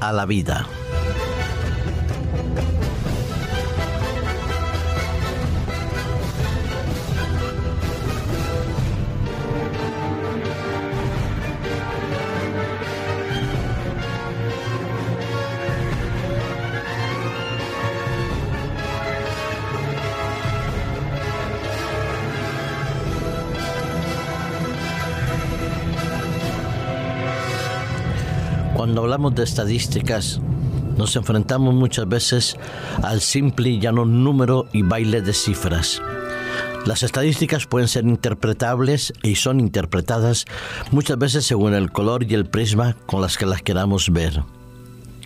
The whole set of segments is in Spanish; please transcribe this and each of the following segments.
a la vida. Cuando hablamos de estadísticas, nos enfrentamos muchas veces al simple y llano número y baile de cifras. Las estadísticas pueden ser interpretables y son interpretadas muchas veces según el color y el prisma con las que las queramos ver.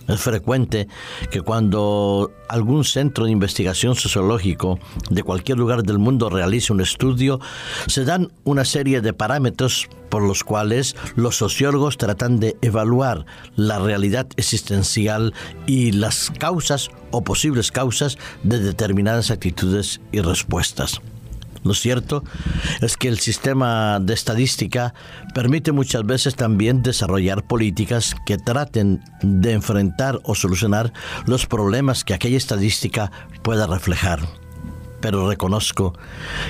Es frecuente que cuando algún centro de investigación sociológico de cualquier lugar del mundo realice un estudio, se dan una serie de parámetros por los cuales los sociólogos tratan de evaluar la realidad existencial y las causas o posibles causas de determinadas actitudes y respuestas. Lo cierto es que el sistema de estadística permite muchas veces también desarrollar políticas que traten de enfrentar o solucionar los problemas que aquella estadística pueda reflejar. Pero reconozco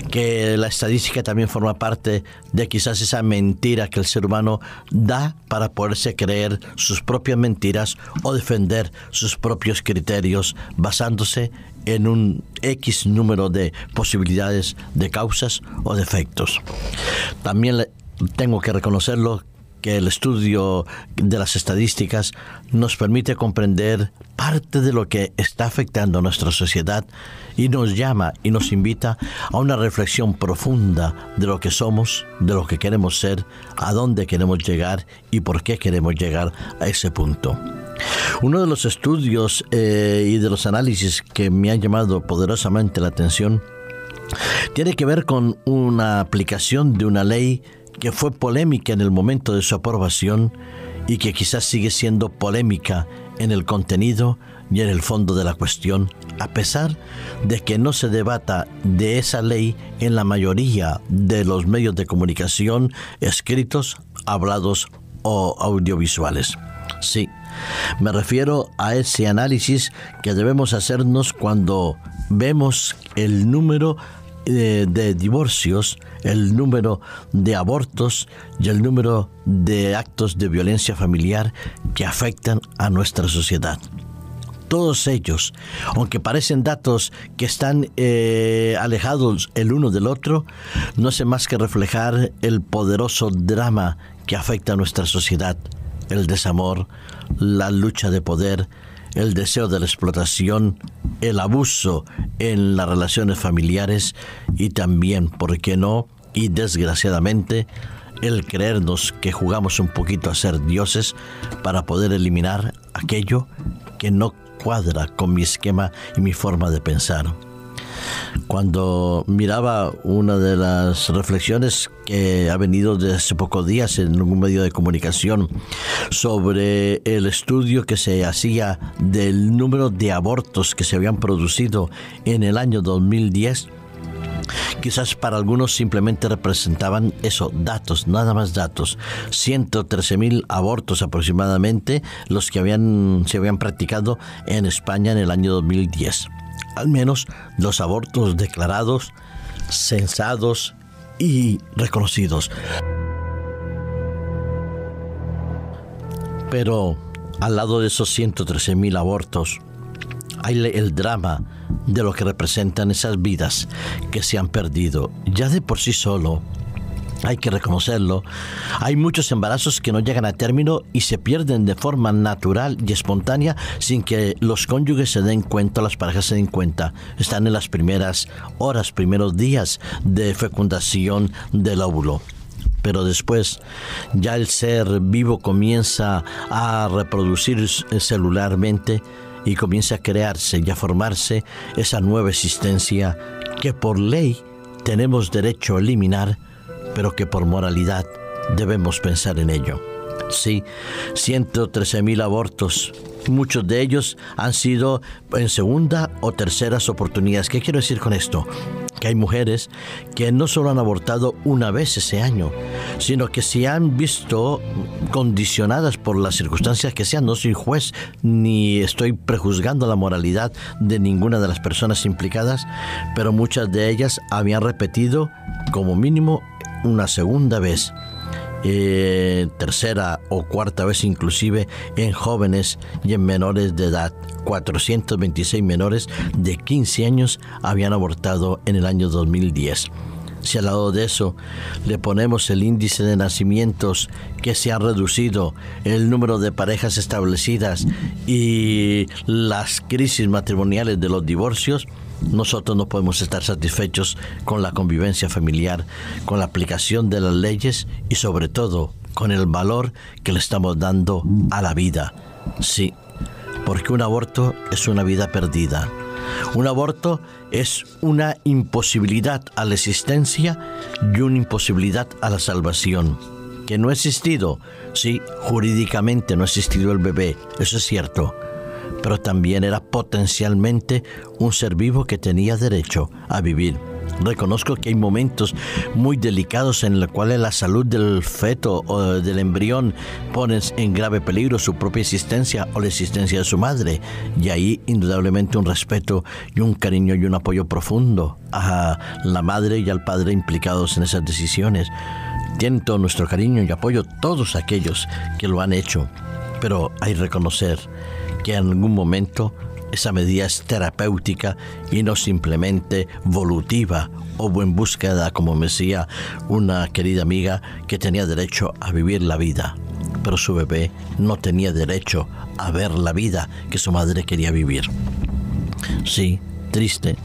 que la estadística también forma parte de quizás esa mentira que el ser humano da para poderse creer sus propias mentiras o defender sus propios criterios basándose en un X número de posibilidades de causas o de efectos. También tengo que reconocerlo que el estudio de las estadísticas nos permite comprender parte de lo que está afectando a nuestra sociedad y nos llama y nos invita a una reflexión profunda de lo que somos, de lo que queremos ser, a dónde queremos llegar y por qué queremos llegar a ese punto. Uno de los estudios eh, y de los análisis que me han llamado poderosamente la atención tiene que ver con una aplicación de una ley que fue polémica en el momento de su aprobación y que quizás sigue siendo polémica en el contenido y en el fondo de la cuestión, a pesar de que no se debata de esa ley en la mayoría de los medios de comunicación escritos, hablados o audiovisuales. Sí, me refiero a ese análisis que debemos hacernos cuando vemos el número de, de, divorcios, el número de abortos y el número de actos de violencia familiar que afectan a nuestra sociedad. Todos ellos, aunque parecen datos que están eh, alejados el uno del otro, no hacen más que reflejar el poderoso drama que afecta a nuestra sociedad, el desamor, la lucha de poder, el deseo de la explotación, el abuso en las relaciones familiares y también, ¿por qué no? Y desgraciadamente, el creernos que jugamos un poquito a ser dioses para poder eliminar aquello que no cuadra con mi esquema y mi forma de pensar. Cuando miraba una de las reflexiones que ha venido desde hace pocos días en un medio de comunicación sobre el estudio que se hacía del número de abortos que se habían producido en el año 2010, Quizás para algunos simplemente representaban eso, datos, nada más datos. 113 mil abortos aproximadamente los que habían, se habían practicado en España en el año 2010. Al menos los abortos declarados, censados y reconocidos. Pero al lado de esos 113 mil abortos, hay el drama de lo que representan esas vidas que se han perdido. Ya de por sí solo, hay que reconocerlo, hay muchos embarazos que no llegan a término y se pierden de forma natural y espontánea sin que los cónyuges se den cuenta, las parejas se den cuenta. Están en las primeras horas, primeros días de fecundación del óvulo pero después ya el ser vivo comienza a reproducir celularmente y comienza a crearse y a formarse esa nueva existencia que por ley tenemos derecho a eliminar, pero que por moralidad debemos pensar en ello. Sí, 113 mil abortos. Muchos de ellos han sido en segunda o terceras oportunidades. ¿Qué quiero decir con esto? que hay mujeres que no solo han abortado una vez ese año, sino que se han visto condicionadas por las circunstancias que sean. No soy juez ni estoy prejuzgando la moralidad de ninguna de las personas implicadas, pero muchas de ellas habían repetido como mínimo una segunda vez. Eh, tercera o cuarta vez inclusive en jóvenes y en menores de edad. 426 menores de 15 años habían abortado en el año 2010. Si al lado de eso le ponemos el índice de nacimientos que se ha reducido, el número de parejas establecidas y las crisis matrimoniales de los divorcios, nosotros no podemos estar satisfechos con la convivencia familiar, con la aplicación de las leyes y sobre todo con el valor que le estamos dando a la vida. Sí, porque un aborto es una vida perdida. Un aborto es una imposibilidad a la existencia y una imposibilidad a la salvación. Que no ha existido, sí, jurídicamente no ha existido el bebé, eso es cierto, pero también era potencialmente un ser vivo que tenía derecho a vivir. Reconozco que hay momentos muy delicados en los cuales la salud del feto o del embrión pone en grave peligro su propia existencia o la existencia de su madre. Y ahí indudablemente un respeto y un cariño y un apoyo profundo a la madre y al padre implicados en esas decisiones. Tienen todo nuestro cariño y apoyo todos aquellos que lo han hecho. Pero hay reconocer que en algún momento esa medida es terapéutica y no simplemente volutiva o en búsqueda, como me decía una querida amiga, que tenía derecho a vivir la vida, pero su bebé no tenía derecho a ver la vida que su madre quería vivir. Sí, triste.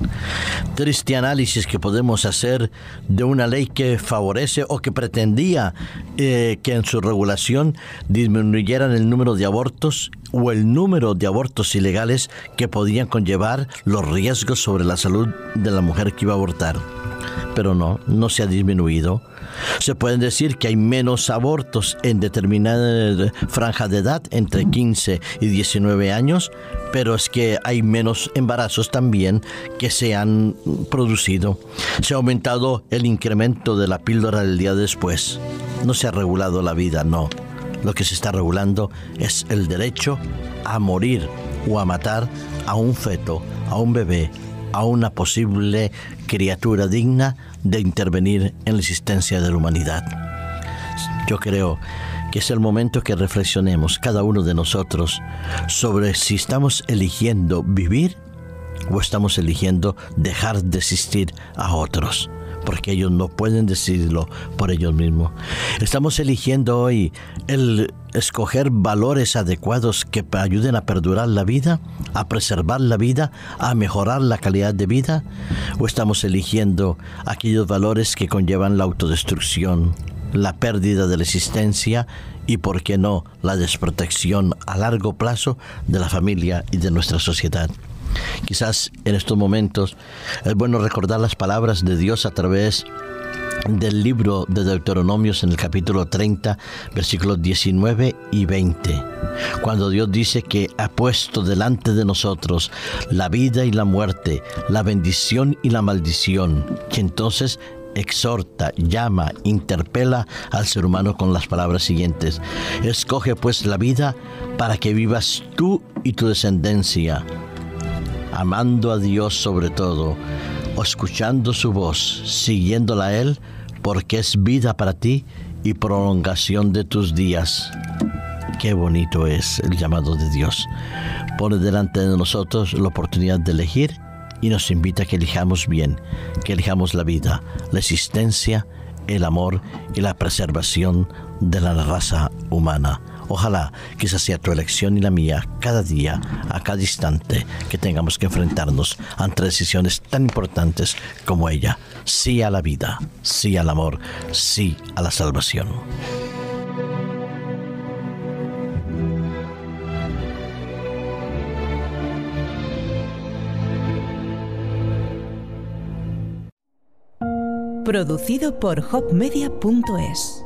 Triste análisis que podemos hacer de una ley que favorece o que pretendía eh, que en su regulación disminuyeran el número de abortos o el número de abortos ilegales que podían conllevar los riesgos sobre la salud de la mujer que iba a abortar. Pero no, no se ha disminuido. Se puede decir que hay menos abortos en determinada franja de edad, entre 15 y 19 años, pero es que hay menos embarazos también que se han producido. Se ha aumentado el incremento de la píldora del día después. No se ha regulado la vida, no. Lo que se está regulando es el derecho a morir o a matar a un feto, a un bebé, a una posible criatura digna de intervenir en la existencia de la humanidad. Yo creo que es el momento que reflexionemos cada uno de nosotros sobre si estamos eligiendo vivir o estamos eligiendo dejar de existir a otros porque ellos no pueden decidirlo por ellos mismos. Estamos eligiendo hoy el escoger valores adecuados que ayuden a perdurar la vida, a preservar la vida, a mejorar la calidad de vida, o estamos eligiendo aquellos valores que conllevan la autodestrucción, la pérdida de la existencia y, por qué no, la desprotección a largo plazo de la familia y de nuestra sociedad. Quizás en estos momentos es bueno recordar las palabras de Dios a través del libro de Deuteronomios en el capítulo 30, versículos 19 y 20, cuando Dios dice que ha puesto delante de nosotros la vida y la muerte, la bendición y la maldición, que entonces exhorta, llama, interpela al ser humano con las palabras siguientes. Escoge pues la vida para que vivas tú y tu descendencia amando a Dios sobre todo, escuchando su voz, siguiéndola a Él, porque es vida para ti y prolongación de tus días. Qué bonito es el llamado de Dios. Pone delante de nosotros la oportunidad de elegir y nos invita a que elijamos bien, que elijamos la vida, la existencia, el amor y la preservación de la raza humana. Ojalá que esa sea tu elección y la mía cada día, a cada instante que tengamos que enfrentarnos ante decisiones tan importantes como ella. Sí a la vida, sí al amor, sí a la salvación. Producido por hopmedia.es